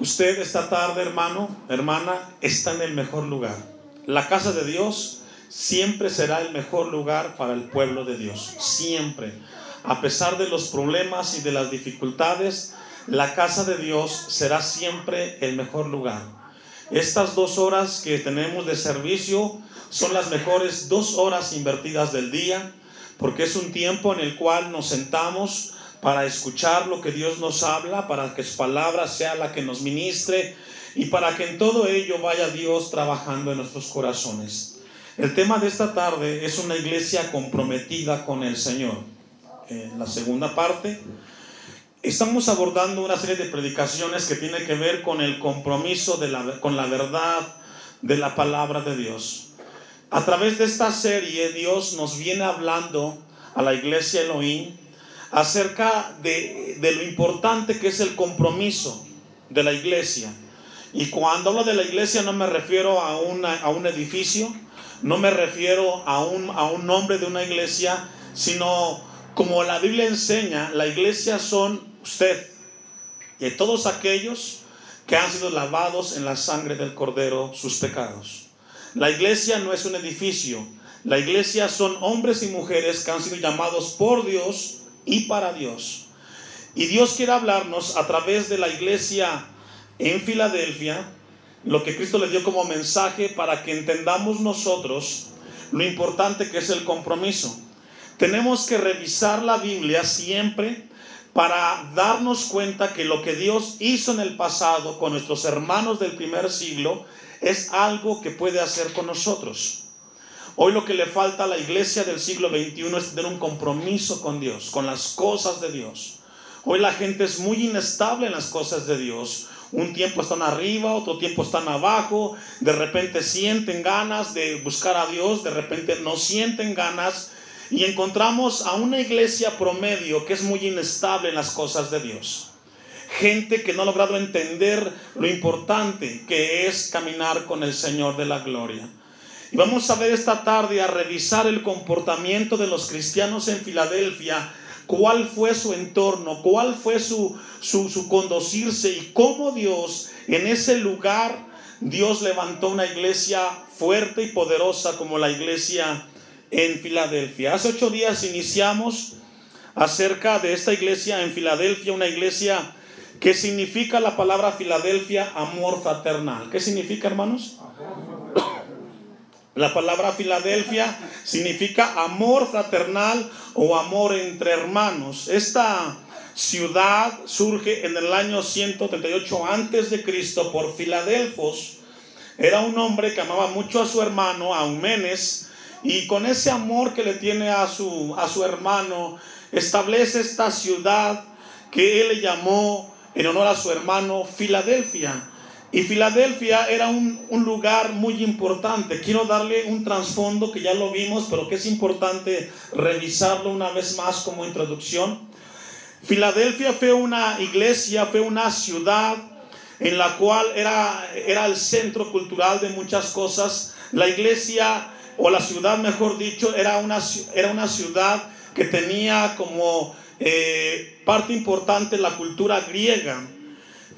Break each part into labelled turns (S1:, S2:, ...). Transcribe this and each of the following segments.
S1: Usted esta tarde, hermano, hermana, está en el mejor lugar. La casa de Dios siempre será el mejor lugar para el pueblo de Dios. Siempre. A pesar de los problemas y de las dificultades, la casa de Dios será siempre el mejor lugar. Estas dos horas que tenemos de servicio son las mejores dos horas invertidas del día, porque es un tiempo en el cual nos sentamos para escuchar lo que Dios nos habla, para que su palabra sea la que nos ministre y para que en todo ello vaya Dios trabajando en nuestros corazones. El tema de esta tarde es una iglesia comprometida con el Señor. En la segunda parte estamos abordando una serie de predicaciones que tiene que ver con el compromiso con la verdad de la palabra de Dios. A través de esta serie Dios nos viene hablando a la iglesia Elohim acerca de, lo importante que es el compromiso de la iglesia. Y cuando hablo de la iglesia no me refiero a, a un edificio, no me refiero a un, a un nombre de una iglesia, sino como la Biblia enseña, la iglesia son usted y todos aquellos que han sido lavados en la sangre del Cordero sus pecados. La iglesia no es un edificio, la iglesia son hombres y mujeres que han sido llamados por Dios y para Dios. Y Dios quiere hablarnos a través de la iglesia en Filadelfia, lo que Cristo le dio como mensaje para que entendamos nosotros lo importante que es el compromiso. Tenemos que revisar la Biblia siempre para darnos cuenta que lo que Dios hizo en el pasado con nuestros hermanos del primer siglo es algo que puede hacer con nosotros. Hoy lo que le falta a la iglesia del siglo XXI es tener un compromiso con Dios, con las cosas de Dios. Hoy la gente es muy inestable en las cosas de Dios. Un tiempo están arriba, otro tiempo están abajo, de repente sienten ganas de buscar a Dios, de repente no sienten ganas y encontramos a una iglesia promedio que es muy inestable en las cosas de Dios. Gente que no ha logrado entender lo importante que es caminar con el Señor de la gloria. Y vamos a ver esta tarde a revisar el comportamiento de los cristianos en Filadelfia, cuál fue su entorno, cuál fue su, su, conducirse y cómo Dios en ese lugar, Dios levantó una iglesia fuerte y poderosa como la iglesia en Filadelfia. Hace ocho días iniciamos acerca de esta iglesia en Filadelfia, una iglesia que significa la palabra Filadelfia amor fraternal. ¿Qué significa, hermanos? La palabra Filadelfia significa amor fraternal o amor entre hermanos. Esta ciudad surge en el año 138 antes de Cristo por Filadelfos. Era un hombre que amaba mucho a su hermano, a Eumenes, y con ese amor que le tiene a su, a su hermano, establece esta ciudad que él le llamó en honor a su hermano Filadelfia. Y Filadelfia era un, lugar muy importante. Quiero darle un trasfondo que ya lo vimos, pero que es importante revisarlo una vez más como introducción. Filadelfia fue una iglesia, fue una ciudad en la cual era, era el centro cultural de muchas cosas. La iglesia, o la ciudad mejor dicho, era una, era una ciudad que tenía como eh, parte importante la cultura griega.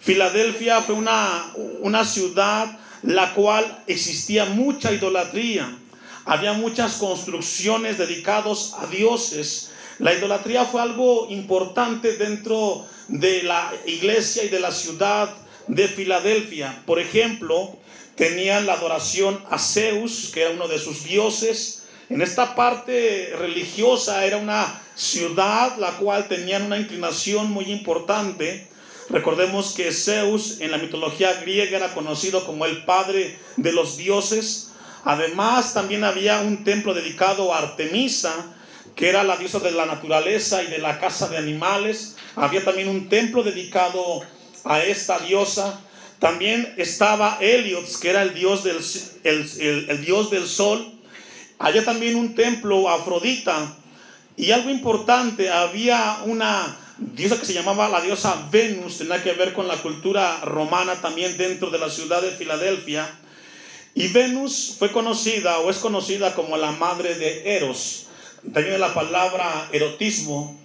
S1: Filadelfia fue una, una ciudad la cual existía mucha idolatría. Había muchas construcciones dedicadas a dioses. La idolatría fue algo importante dentro de la iglesia y de la ciudad de Filadelfia. Por ejemplo, tenían la adoración a Zeus, que era uno de sus dioses. En esta parte religiosa era una ciudad la cual tenían una inclinación muy importante Recordemos que Zeus en la mitología griega era conocido como el padre de los dioses. Además, también había un templo dedicado a Artemisa, que era la diosa de la naturaleza y de la casa de animales. Había también un templo dedicado a esta diosa. También estaba Heliots, que era el dios del, el dios del sol. Había también un templo Afrodita. Y algo importante, había una diosa que se llamaba la diosa Venus, tenía que ver con la cultura romana también dentro de la ciudad de Filadelfia. Y Venus fue conocida o es conocida como la madre de Eros. También la palabra erotismo.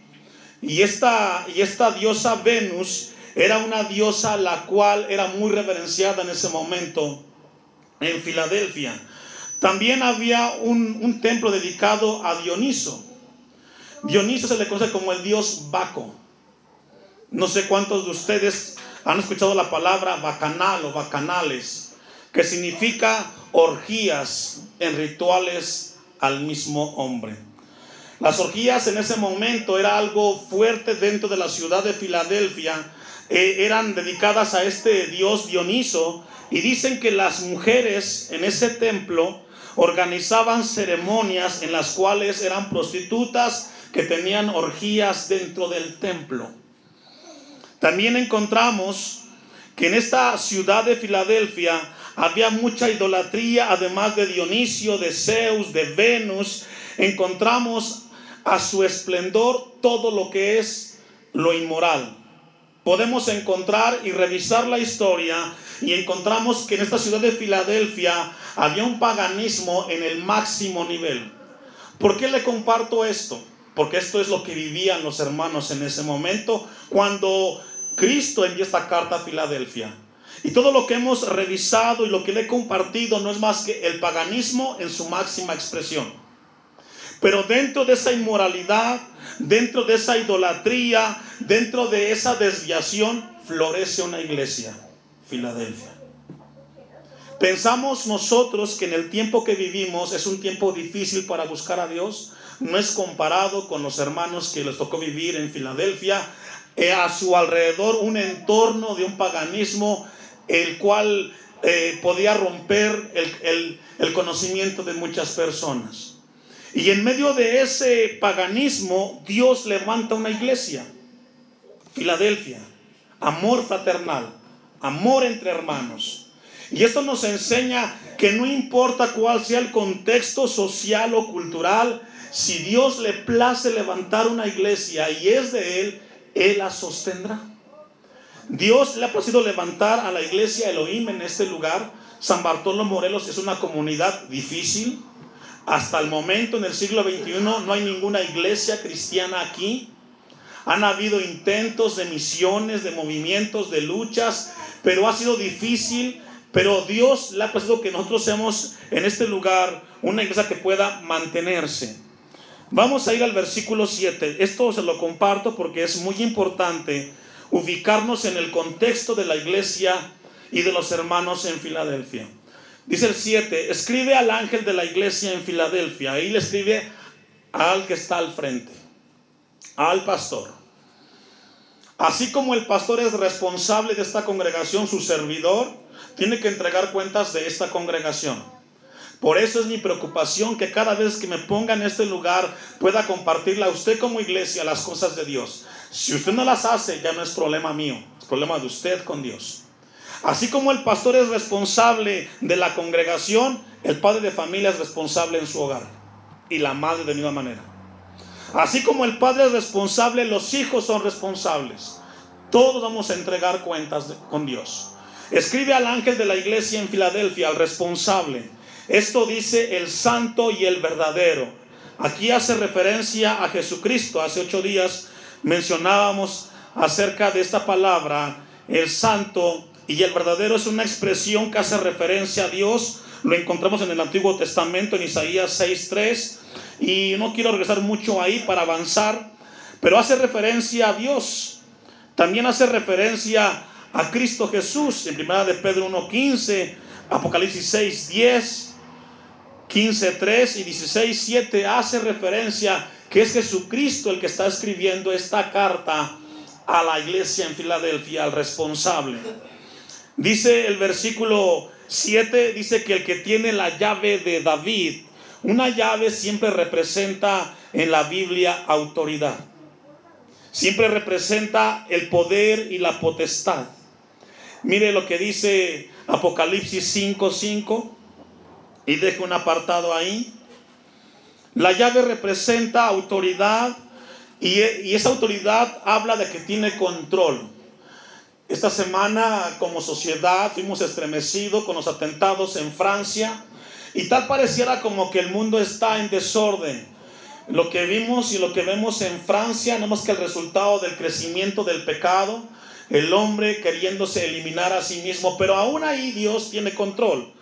S1: Y esta, y esta diosa Venus era una diosa la cual era muy reverenciada en ese momento en Filadelfia. También había un, un templo dedicado a Dioniso. Dioniso se le conoce como el dios Baco. No sé cuántos de ustedes han escuchado la palabra bacanal o bacanales, que significa orgías en rituales al mismo hombre. Las orgías en ese momento era algo fuerte dentro de la ciudad de Filadelfia. Eh, eran dedicadas a este dios Dioniso y dicen que las mujeres en ese templo organizaban ceremonias en las cuales eran prostitutas que tenían orgías dentro del templo. También encontramos que en esta ciudad de Filadelfia había mucha idolatría, además de Dionisio, de Zeus, de Venus. Encontramos a su esplendor todo lo que es lo inmoral. Podemos encontrar y revisar la historia y encontramos que en esta ciudad de Filadelfia había un paganismo en el máximo nivel. ¿Por qué le comparto esto? Porque esto es lo que vivían los hermanos en ese momento cuando Cristo envió esta carta a Filadelfia. Y todo lo que hemos revisado y lo que le he compartido no es más que el paganismo en su máxima expresión. Pero dentro de esa inmoralidad, dentro de esa idolatría, dentro de esa desviación, florece una iglesia, Filadelfia. Pensamos nosotros que en el tiempo que vivimos es un tiempo difícil para buscar a Dios. No es comparado con los hermanos que les tocó vivir en Filadelfia. Eh, a su alrededor un entorno de un paganismo el cual eh, podía romper el, el conocimiento de muchas personas. Y en medio de ese paganismo, Dios levanta una iglesia. Filadelfia, amor fraternal, amor entre hermanos. Y esto nos enseña que no importa cuál sea el contexto social o cultural, si Dios le place levantar una iglesia y es de Él, Él la sostendrá. Dios le ha placido levantar a la iglesia Elohim en este lugar. San Bartolo Morelos es una comunidad difícil, hasta el momento, en el siglo XXI, no hay ninguna iglesia cristiana aquí. Han habido intentos de misiones, de movimientos, de luchas, pero ha sido difícil. Pero Dios le ha placido que nosotros seamos en este lugar una iglesia que pueda mantenerse. Vamos a ir al versículo 7. Esto se lo comparto porque es muy importante ubicarnos en el contexto de la iglesia y de los hermanos en Filadelfia. Dice el 7, escribe al ángel de la iglesia en Filadelfia. Ahí le escribe al que está al frente, al pastor. Así como el pastor es responsable de esta congregación, su servidor tiene que entregar cuentas de esta congregación. Por eso es mi preocupación que cada vez que me ponga en este lugar pueda compartirle a usted como iglesia las cosas de Dios. Si usted no las hace, ya no es problema mío, es problema de usted con Dios. Así como el pastor es responsable de la congregación, el padre de familia es responsable en su hogar y la madre de misma manera. Así como el padre es responsable, los hijos son responsables. Todos vamos a entregar cuentas con Dios. Escribe al ángel de la iglesia en Filadelfia, al responsable. Esto dice el santo y el verdadero. Aquí hace referencia a Jesucristo. Hace ocho días mencionábamos acerca de esta palabra, el santo y el verdadero es una expresión que hace referencia a Dios. Lo encontramos en el Antiguo Testamento, en Isaías 6.3. Y no quiero regresar mucho ahí para avanzar, pero hace referencia a Dios. También hace referencia a Cristo Jesús. En primera de Pedro 1.15, Apocalipsis 6.10, 15.3 y 16.7 hace referencia que es Jesucristo el que está escribiendo esta carta a la iglesia en Filadelfia, al responsable. Dice el versículo 7, dice que el que tiene la llave de David, una llave siempre representa en la Biblia autoridad. Siempre representa el poder y la potestad. Mire lo que dice Apocalipsis 5:5 y deje un apartado ahí. La llave representa autoridad y, y esa autoridad habla de que tiene control. Esta semana como sociedad fuimos estremecidos con los atentados en Francia y tal pareciera como que el mundo está en desorden. Lo que vimos y lo que vemos en Francia no más que el resultado del crecimiento del pecado, el hombre queriéndose eliminar a sí mismo, pero aún ahí Dios tiene control.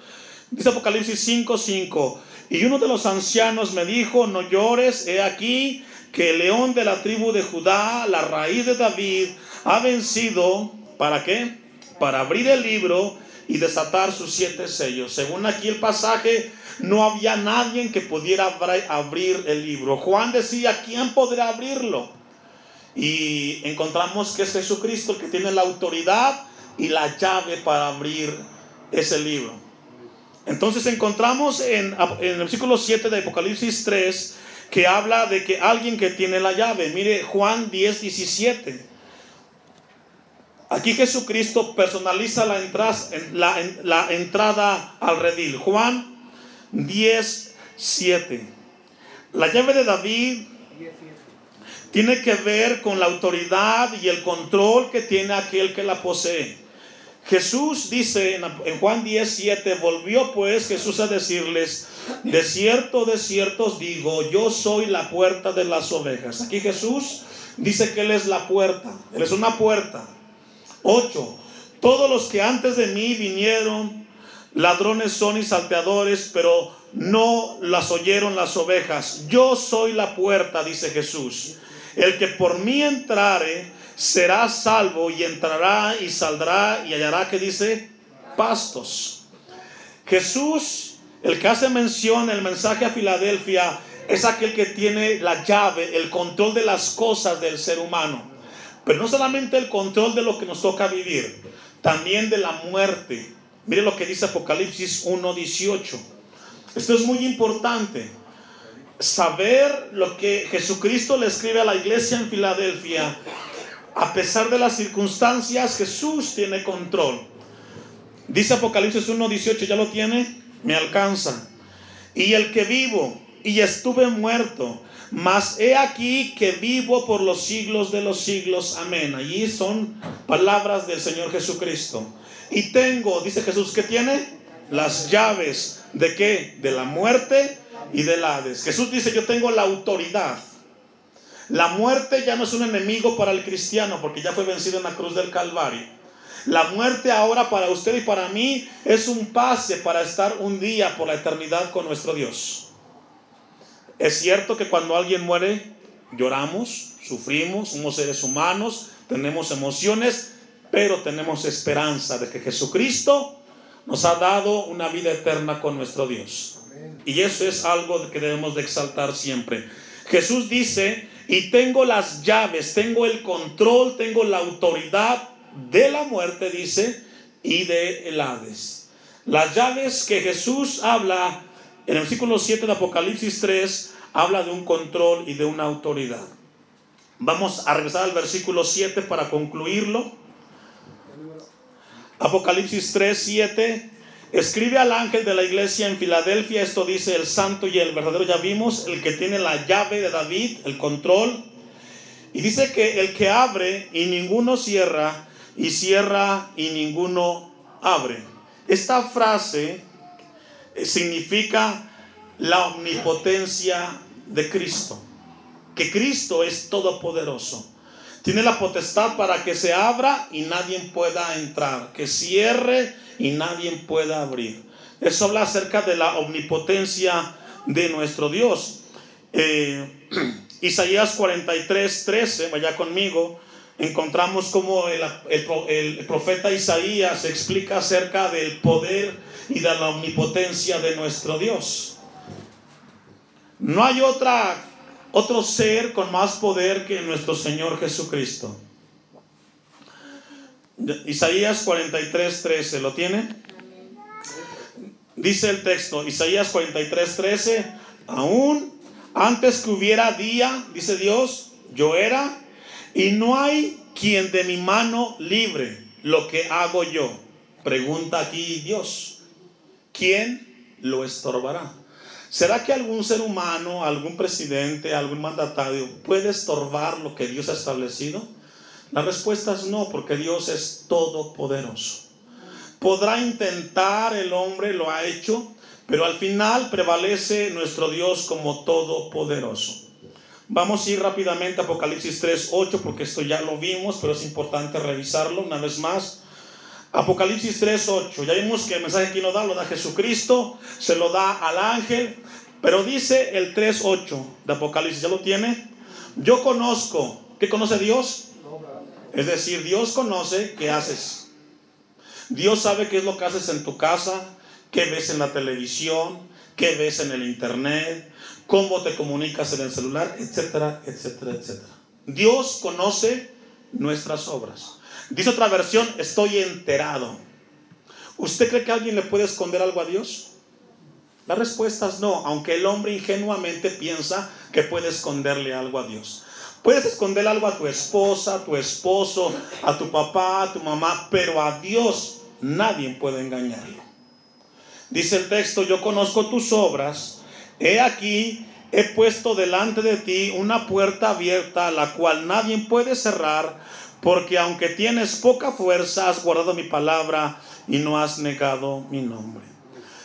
S1: Dice Apocalipsis 5:5, y uno de los ancianos me dijo, no llores, he aquí que el león de la tribu de Judá, la raíz de David, ha vencido, ¿para qué? Para abrir el libro y desatar sus siete sellos. Según aquí el pasaje, no había nadie que pudiera abrir el libro. Juan decía, ¿quién podrá abrirlo? Y encontramos que es Jesucristo que tiene la autoridad y la llave para abrir ese libro. Entonces encontramos en, el versículo 7 de Apocalipsis 3 que habla de que alguien que tiene la llave. Mire Juan 10, 17. Aquí Jesucristo personaliza la, la entrada al redil. Juan 10, 7. La llave de David tiene que ver con la autoridad y el control que tiene aquel que la posee. Jesús dice en Juan 17, volvió pues Jesús a decirles, de cierto, de cierto os digo, yo soy la puerta de las ovejas. Aquí Jesús dice que Él es la puerta, Él es una puerta. 8. Todos los que antes de mí vinieron, ladrones son y salteadores, pero no las oyeron las ovejas. Yo soy la puerta, dice Jesús. El que por mí entrare, será salvo y entrará y saldrá y hallará que dice pastos. Jesús, el que hace mención en el mensaje a Filadelfia, es aquel que tiene la llave, el control de las cosas del ser humano. Pero no solamente el control de lo que nos toca vivir, también de la muerte. Mire lo que dice Apocalipsis 1.18. Esto es muy importante. Saber lo que Jesucristo le escribe a la iglesia en Filadelfia a pesar de las circunstancias, Jesús tiene control. Dice Apocalipsis 1.18, ¿ya lo tiene? Me alcanza. Y el que vivo y estuve muerto, mas he aquí que vivo por los siglos de los siglos. Amén. Allí son palabras del Señor Jesucristo. Y tengo, dice Jesús, que tiene las llaves de qué? De la muerte y del Hades. Jesús dice, yo tengo la autoridad la muerte ya no es un enemigo para el cristiano porque ya fue vencido en la cruz del Calvario. La muerte ahora para usted y para mí es un pase para estar un día por la eternidad con nuestro Dios. Es cierto que cuando alguien muere lloramos, sufrimos, somos seres humanos, tenemos emociones, pero tenemos esperanza de que Jesucristo nos ha dado una vida eterna con nuestro Dios. Y eso es algo que debemos de exaltar siempre. Jesús dice y tengo las llaves, tengo el control, tengo la autoridad de la muerte, dice, y de el Hades. Las llaves que Jesús habla en el versículo 7 de Apocalipsis 3, habla de un control y de una autoridad. Vamos a regresar al versículo 7 para concluirlo. Apocalipsis 3, 7. Escribe al ángel de la iglesia en Filadelfia, esto dice el santo y el verdadero, ya vimos, el que tiene la llave de David, el control. Y dice que el que abre y ninguno cierra, y cierra y ninguno abre. Esta frase eh, significa la omnipotencia de Cristo, que Cristo es todopoderoso. Tiene la potestad para que se abra y nadie pueda entrar, que cierre y nadie pueda abrir. Eso habla acerca de la omnipotencia de nuestro Dios. Eh, Isaías 43, 13, vaya conmigo, encontramos como el, el, profeta Isaías explica acerca del poder y de la omnipotencia de nuestro Dios. No hay otra, otro ser con más poder que nuestro Señor Jesucristo. Isaías 43, 13, ¿lo tiene? Dice el texto, Isaías 43, 13, aún antes que hubiera día, dice Dios, yo era, y no hay quien de mi mano libre lo que hago yo. Pregunta aquí Dios, ¿quién lo estorbará? ¿Será que algún ser humano, algún presidente, algún mandatario puede estorbar lo que Dios ha establecido? La respuesta es no, porque Dios es todopoderoso. Podrá intentar, el hombre lo ha hecho, pero al final prevalece nuestro Dios como todopoderoso. Vamos a ir rápidamente a Apocalipsis 3, 8, porque esto ya lo vimos, pero es importante revisarlo una vez más. Apocalipsis 3, 8. Ya vimos que el mensaje aquí lo da, lo da Jesucristo, se lo da al ángel, pero dice el 3, 8 de Apocalipsis, ¿ya lo tiene? Yo conozco, ¿qué conoce Dios? Es decir, Dios conoce qué haces. Dios sabe qué es lo que haces en tu casa, qué ves en la televisión, qué ves en el internet, cómo te comunicas en el celular, etcétera, etcétera, etcétera. Dios conoce nuestras obras. Dice otra versión, estoy enterado. ¿Usted cree que alguien le puede esconder algo a Dios? La respuesta es no, aunque el hombre ingenuamente piensa que puede esconderle algo a Dios. Puedes esconder algo a tu esposa, a tu esposo, a tu papá, a tu mamá, pero a Dios nadie puede engañarlo. Dice el texto, yo conozco tus obras, he aquí, he puesto delante de ti una puerta abierta, la cual nadie puede cerrar, porque aunque tienes poca fuerza, has guardado mi palabra y no has negado mi nombre.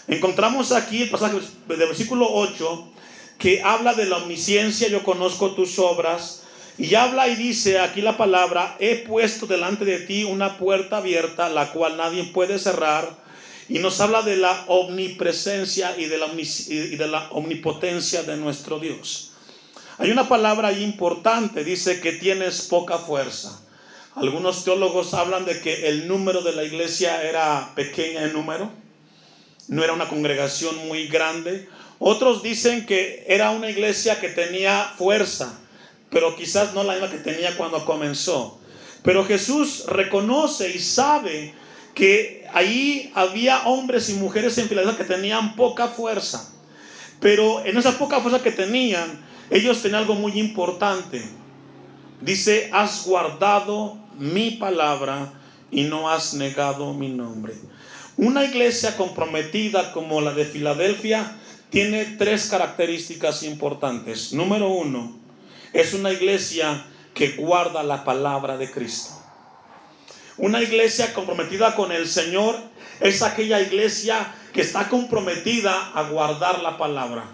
S1: Encontramos aquí el pasaje del versículo 8 que habla de la omnisciencia, yo conozco tus obras, y habla y dice aquí la palabra, he puesto delante de ti una puerta abierta, la cual nadie puede cerrar. Y nos habla de la omnipresencia y de la, y de la omnipotencia de nuestro Dios. Hay una palabra importante, dice que tienes poca fuerza. Algunos teólogos hablan de que el número de la iglesia era pequeña en número, no era una congregación muy grande. Otros dicen que era una iglesia que tenía fuerza, pero quizás no la misma que tenía cuando comenzó. Pero Jesús reconoce y sabe que ahí había hombres y mujeres en Filadelfia que tenían poca fuerza. Pero en esa poca fuerza que tenían, ellos tenían algo muy importante. Dice, has guardado mi palabra y no has negado mi nombre. Una iglesia comprometida como la de Filadelfia tiene tres características importantes. Número uno, es una iglesia que guarda la palabra de Cristo. Una iglesia comprometida con el Señor es aquella iglesia que está comprometida a guardar la palabra.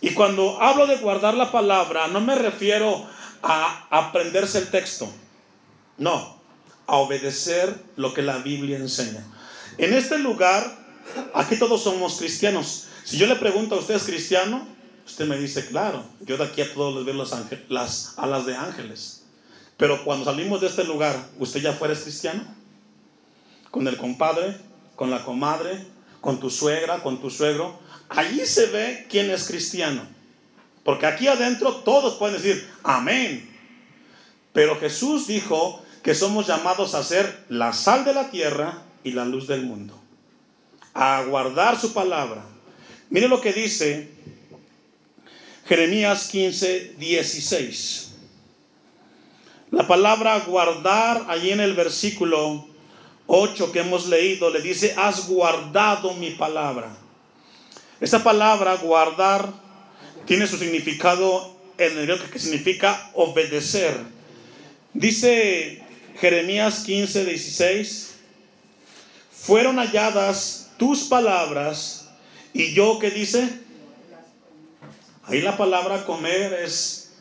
S1: Y cuando hablo de guardar la palabra, no me refiero a aprenderse el texto, no, a obedecer lo que la Biblia enseña. En este lugar, aquí todos somos cristianos. Si yo le pregunto a usted es cristiano, usted me dice, claro, yo de aquí a todos les veo las alas de ángeles. Pero cuando salimos de este lugar, ¿usted ya fuera cristiano? Con el compadre, con la comadre, con tu suegra, con tu suegro. Allí se ve quién es cristiano. Porque aquí adentro todos pueden decir, amén. Pero Jesús dijo que somos llamados a ser la sal de la tierra y la luz del mundo. A guardar su palabra. Mire lo que dice Jeremías 15, 16. La palabra guardar, allí en el versículo 8 que hemos leído, le dice, has guardado mi palabra. Esa palabra, guardar, tiene su significado en el que significa obedecer. Dice Jeremías 15, 16, fueron halladas tus palabras y yo, ¿qué dice? Ahí la palabra comer es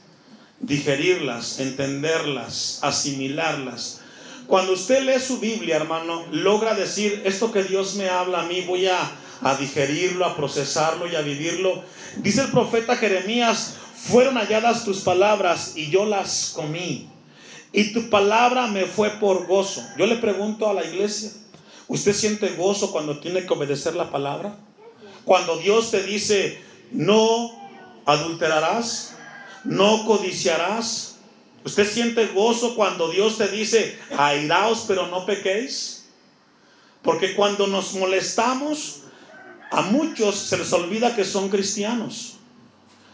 S1: digerirlas, entenderlas, asimilarlas. Cuando usted lee su Biblia, hermano, logra decir, esto que Dios me habla a mí, voy a, a digerirlo, a procesarlo y a vivirlo. Dice el profeta Jeremías, fueron halladas tus palabras y yo las comí. Y tu palabra me fue por gozo. Yo le pregunto a la iglesia, ¿usted siente gozo cuando tiene que obedecer la palabra? Cuando Dios te dice, no adulterarás, no codiciarás. ¿Usted siente gozo cuando Dios te dice, airaos pero no pequéis? Porque cuando nos molestamos, a muchos se les olvida que son cristianos.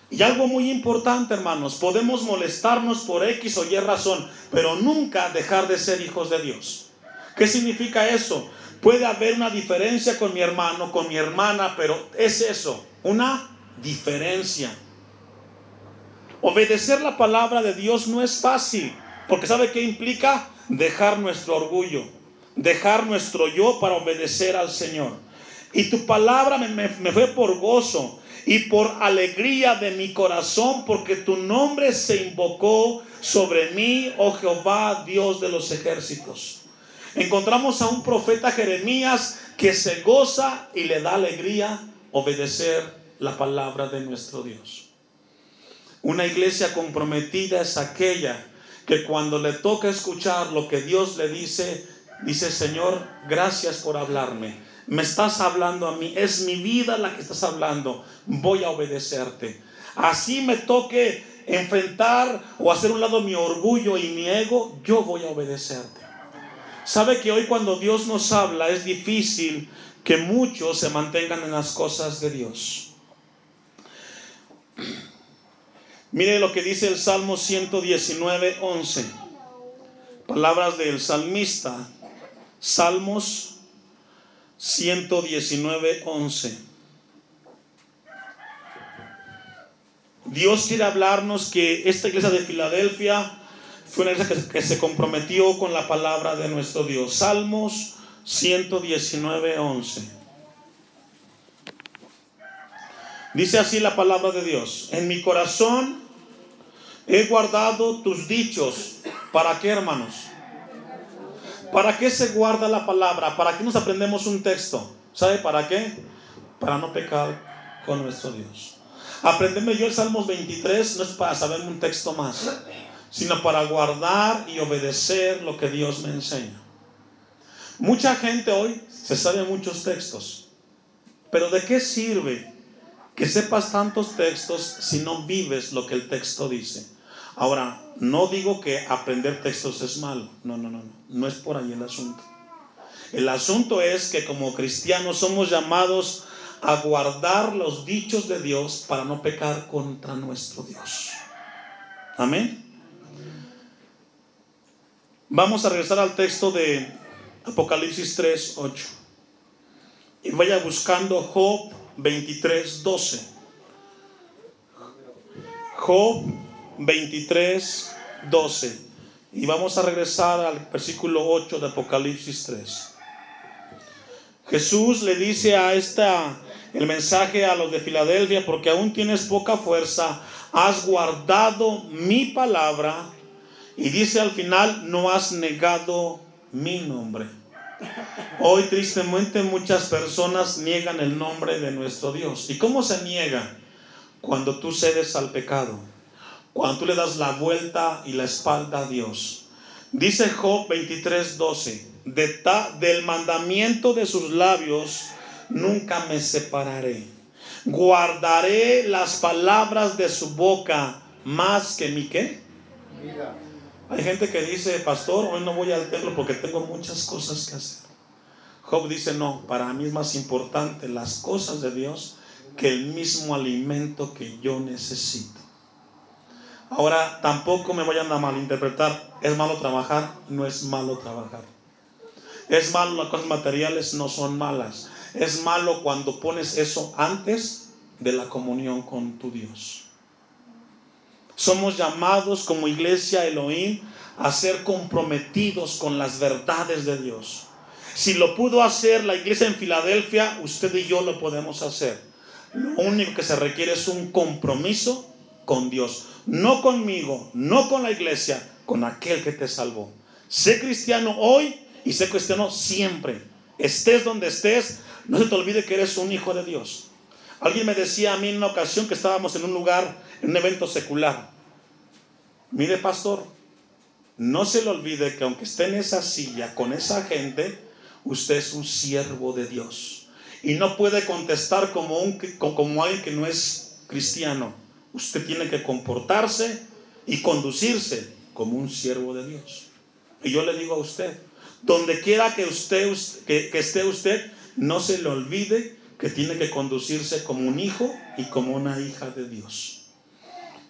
S1: Y algo muy importante, hermanos, podemos molestarnos por X o Y razón, pero nunca dejar de ser hijos de Dios. ¿Qué significa eso? Puede haber una diferencia con mi hermano, con mi hermana, pero es eso, una diferencia. Obedecer la palabra de Dios no es fácil, porque ¿sabe qué implica? Dejar nuestro orgullo, dejar nuestro yo para obedecer al Señor. Y tu palabra me, fue por gozo. Y por alegría de mi corazón, porque tu nombre se invocó sobre mí, oh Jehová, Dios de los ejércitos. Encontramos a un profeta Jeremías que se goza y le da alegría obedecer la palabra de nuestro Dios. Una iglesia comprometida es aquella que cuando le toca escuchar lo que Dios le dice, dice, Señor, gracias por hablarme. Me estás hablando a mí, es mi vida la que estás hablando, voy a obedecerte. Así me toque enfrentar o hacer un lado mi orgullo y mi ego, yo voy a obedecerte. Sabe que hoy cuando Dios nos habla es difícil que muchos se mantengan en las cosas de Dios. Mire lo que dice el Salmo 119, 11. Palabras del salmista. Salmos 119, 11. Dios quiere hablarnos que esta iglesia de Filadelfia fue una iglesia que, se comprometió con la palabra de nuestro Dios. Salmos 119, 11. Dice así la palabra de Dios. En mi corazón he guardado tus dichos. ¿Para qué, hermanos? ¿Para qué se guarda la palabra? ¿Para qué nos aprendemos un texto? ¿Sabe para qué? Para no pecar con nuestro Dios. Aprenderme yo el Salmos 23 no es para saberme un texto más, sino para guardar y obedecer lo que Dios me enseña. Mucha gente hoy se sabe muchos textos, pero ¿de qué sirve que sepas tantos textos si no vives lo que el texto dice? Ahora, no digo que aprender textos es malo, no, no, no, no, no es por ahí el asunto. El asunto es que como cristianos somos llamados a guardar los dichos de Dios para no pecar contra nuestro Dios. Amén. Vamos a regresar al texto de Apocalipsis 3, 8. Y vaya buscando Job 23, 12. Job 23, 12. Y vamos a regresar al versículo 8 de Apocalipsis 3. Jesús le dice a esta el mensaje a los de Filadelfia, porque aún tienes poca fuerza, has guardado mi palabra y dice al final, no has negado mi nombre. Hoy tristemente muchas personas niegan el nombre de nuestro Dios. ¿Y cómo se niega? Cuando tú cedes al pecado, cuando tú le das la vuelta y la espalda a Dios. Dice Job 23:12, de del mandamiento de sus labios nunca me separaré. Guardaré las palabras de su boca más que mi qué. Hay gente que dice, pastor, hoy no voy al templo porque tengo muchas cosas que hacer. Job dice, no, para mí es más importante las cosas de Dios que el mismo alimento que yo necesito. Ahora, tampoco me vayan a malinterpretar. ¿Es malo trabajar? No es malo trabajar. ¿Es malo las cosas materiales? No son malas. Es malo cuando pones eso antes de la comunión con tu Dios. Somos llamados como iglesia Elohim a ser comprometidos con las verdades de Dios. Si lo pudo hacer la iglesia en Filadelfia, usted y yo lo podemos hacer. Lo único que se requiere es un compromiso con Dios. No conmigo, no con la iglesia, con aquel que te salvó. Sé cristiano hoy y sé cristiano siempre. Estés donde estés, no se te olvide que eres un hijo de Dios. Alguien me decía a mí en una ocasión que estábamos en un lugar, en un evento secular. Mire, pastor, no se le olvide que aunque esté en esa silla con esa gente, usted es un siervo de Dios. Y no puede contestar como, un, como alguien que no es cristiano. Usted tiene que comportarse y conducirse como un siervo de Dios. Y yo le digo a usted, donde quiera que, usted, que esté usted, no se le olvide que tiene que conducirse como un hijo y como una hija de Dios.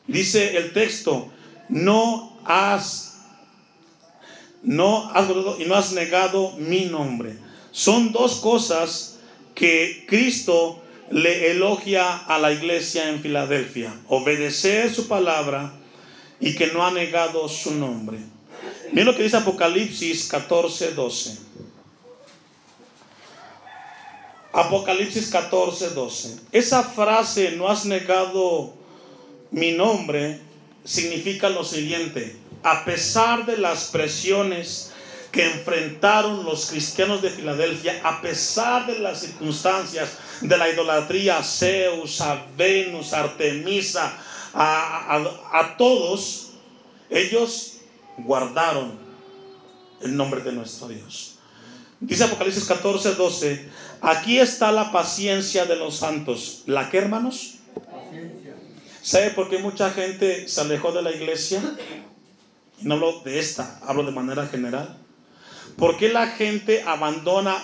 S1: Dice el texto, no has no has y no has negado mi nombre. Son dos cosas que Cristo le elogia a la iglesia en Filadelfia. Obedecer su palabra y que no ha negado su nombre. Miren lo que dice Apocalipsis 14, 12. Apocalipsis 14, 12. Esa frase, no has negado mi nombre, significa lo siguiente. A pesar de las presiones que enfrentaron los cristianos de Filadelfia, a pesar de las circunstancias de la idolatría a Zeus, a Venus, a Artemisa, a, a todos, ellos guardaron el nombre de nuestro Dios. Dice Apocalipsis 14, 12, aquí está la paciencia de los santos. ¿La qué, hermanos? ¿Sabe por qué mucha gente se alejó de la iglesia? Y no hablo de esta, hablo de manera general. ¿Por qué la gente abandona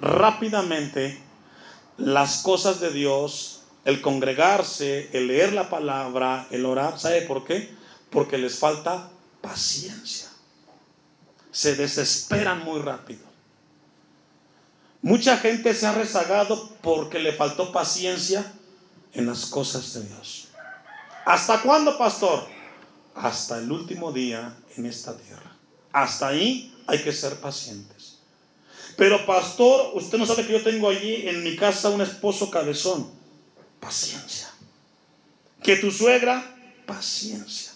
S1: rápidamente las cosas de Dios, el congregarse, el leer la palabra, el orar? ¿Sabe por qué? Porque les falta paciencia. Se desesperan muy rápido. Mucha gente se ha rezagado porque le faltó paciencia en las cosas de Dios. ¿Hasta cuándo, pastor? Hasta el último día en esta tierra. Hasta ahí hay que ser pacientes. Pero pastor, usted no sabe que yo tengo allí en mi casa un esposo cabezón. Paciencia. Que tu suegra, paciencia.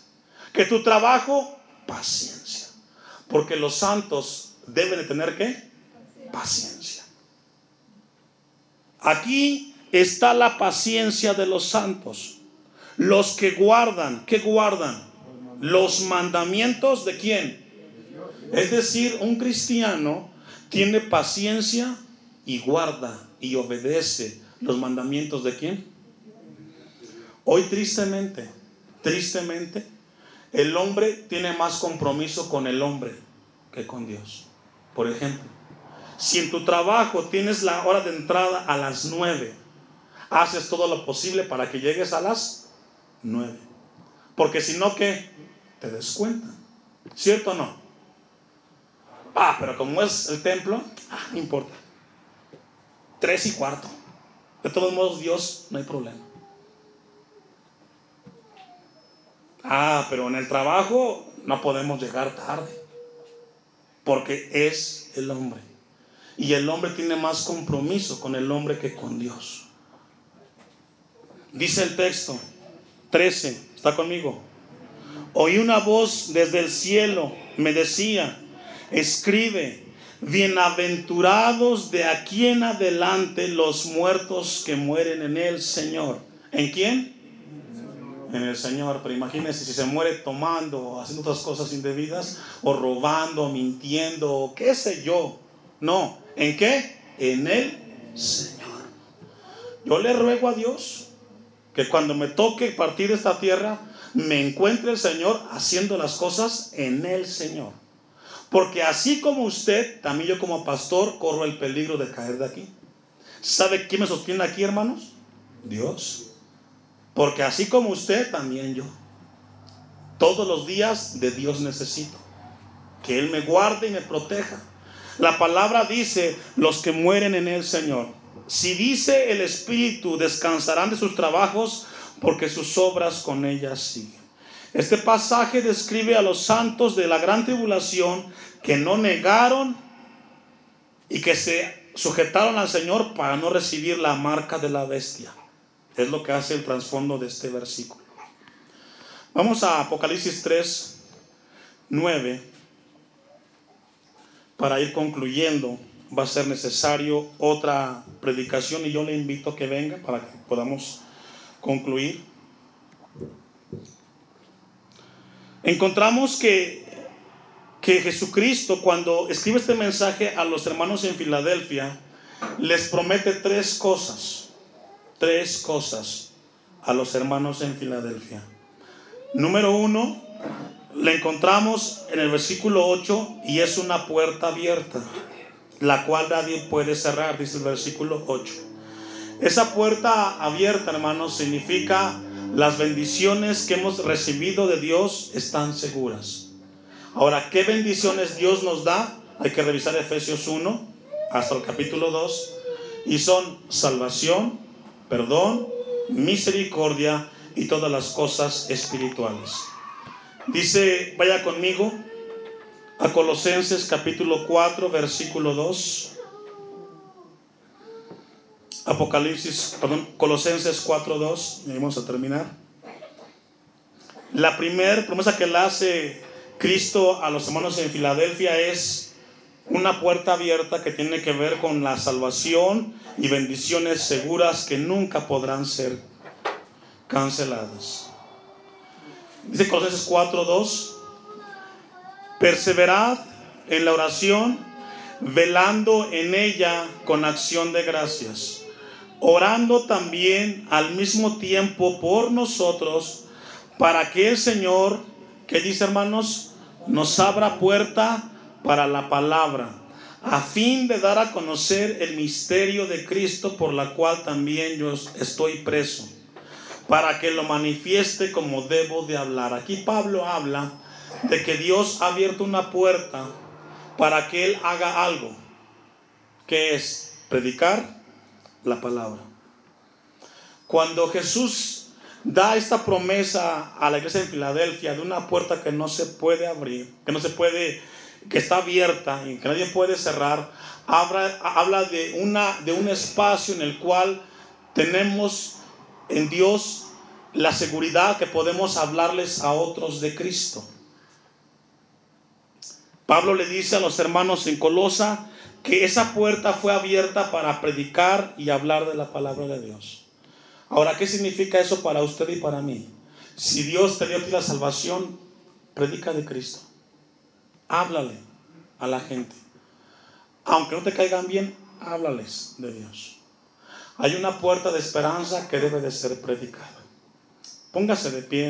S1: Que tu trabajo, paciencia. Porque los santos deben de tener qué? Paciencia. Aquí está la paciencia de los santos. Los que guardan, ¿qué guardan? Los mandamientos de quién? Es decir, un cristiano tiene paciencia y guarda y obedece los mandamientos de quién? Hoy tristemente, tristemente, el hombre tiene más compromiso con el hombre que con Dios. Por ejemplo, si en tu trabajo tienes la hora de entrada a las 9, haces todo lo posible para que llegues a las 9. Porque si no, ¿qué? Te descuentan. ¿Cierto o no? Ah, pero como es el templo, ah, no importa. Tres y cuarto. De todos modos, Dios, no hay problema. Ah, pero en el trabajo no podemos llegar tarde. Porque es el hombre. Y el hombre tiene más compromiso con el hombre que con Dios. Dice el texto 13, ¿está conmigo? Oí una voz desde el cielo, me decía, escribe, bienaventurados de aquí en adelante los muertos que mueren en el Señor. ¿En quién? En el Señor. Pero imagínense si se muere tomando, o haciendo otras cosas indebidas, o robando, mintiendo, o qué sé yo. No, ¿En qué? En el Señor. Yo le ruego a Dios que cuando me toque partir de esta tierra, me encuentre el Señor haciendo las cosas en el Señor. Porque así como usted, también yo como pastor corro el peligro de caer de aquí. ¿Sabe quién me sostiene aquí, hermanos? Dios. Porque así como usted, también yo. Todos los días de Dios necesito. Que Él me guarde y me proteja. La palabra dice, los que mueren en el Señor. Si dice el Espíritu, descansarán de sus trabajos porque sus obras con ellas siguen. Este pasaje describe a los santos de la gran tribulación que no negaron y que se sujetaron al Señor para no recibir la marca de la bestia. Es lo que hace el trasfondo de este versículo. Vamos a Apocalipsis 3, 9 para ir concluyendo, va a ser necesario otra predicación y yo le invito a que venga para que podamos concluir. Encontramos que, que Jesucristo cuando escribe este mensaje a los hermanos en Filadelfia, les promete tres cosas, tres cosas a los hermanos en Filadelfia. Número uno, la encontramos en el versículo 8 y es una puerta abierta, la cual nadie puede cerrar, dice el versículo 8. Esa puerta abierta, hermanos, significa las bendiciones que hemos recibido de Dios están seguras. Ahora, ¿qué bendiciones Dios nos da? Hay que revisar Efesios 1 hasta el capítulo 2. Y son salvación, perdón, misericordia y todas las cosas espirituales. Dice, vaya conmigo a Colosenses capítulo 4, versículo 2. Apocalipsis, perdón, Colosenses 4.2, y vamos a terminar. La primera promesa que le hace Cristo a los hermanos en Filadelfia es una puerta abierta que tiene que ver con la salvación y bendiciones seguras que nunca podrán ser canceladas. Dice Colosenses 4:2, perseverad en la oración, velando en ella con acción de gracias orando también al mismo tiempo por nosotros, para que el Señor, que dice hermanos, nos abra puerta para la palabra, a fin de dar a conocer el misterio de Cristo por la cual también yo estoy preso, para que lo manifieste como debo de hablar. Aquí Pablo habla de que Dios ha abierto una puerta para que Él haga algo, que es predicar la palabra. Cuando Jesús da esta promesa a la iglesia de Filadelfia de una puerta que no se puede abrir, que no se puede, que está abierta y que nadie puede cerrar, habla, habla de, una, de un espacio en el cual tenemos en Dios la seguridad que podemos hablarles a otros de Cristo. Pablo le dice a los hermanos en Colosa, que esa puerta fue abierta para predicar y hablar de la palabra de Dios. Ahora, ¿qué significa eso para usted y para mí? Si Dios te dio a ti la salvación, predica de Cristo. Háblale a la gente. Aunque no te caigan bien, háblales de Dios. Hay una puerta de esperanza que debe de ser predicada. Póngase de pie.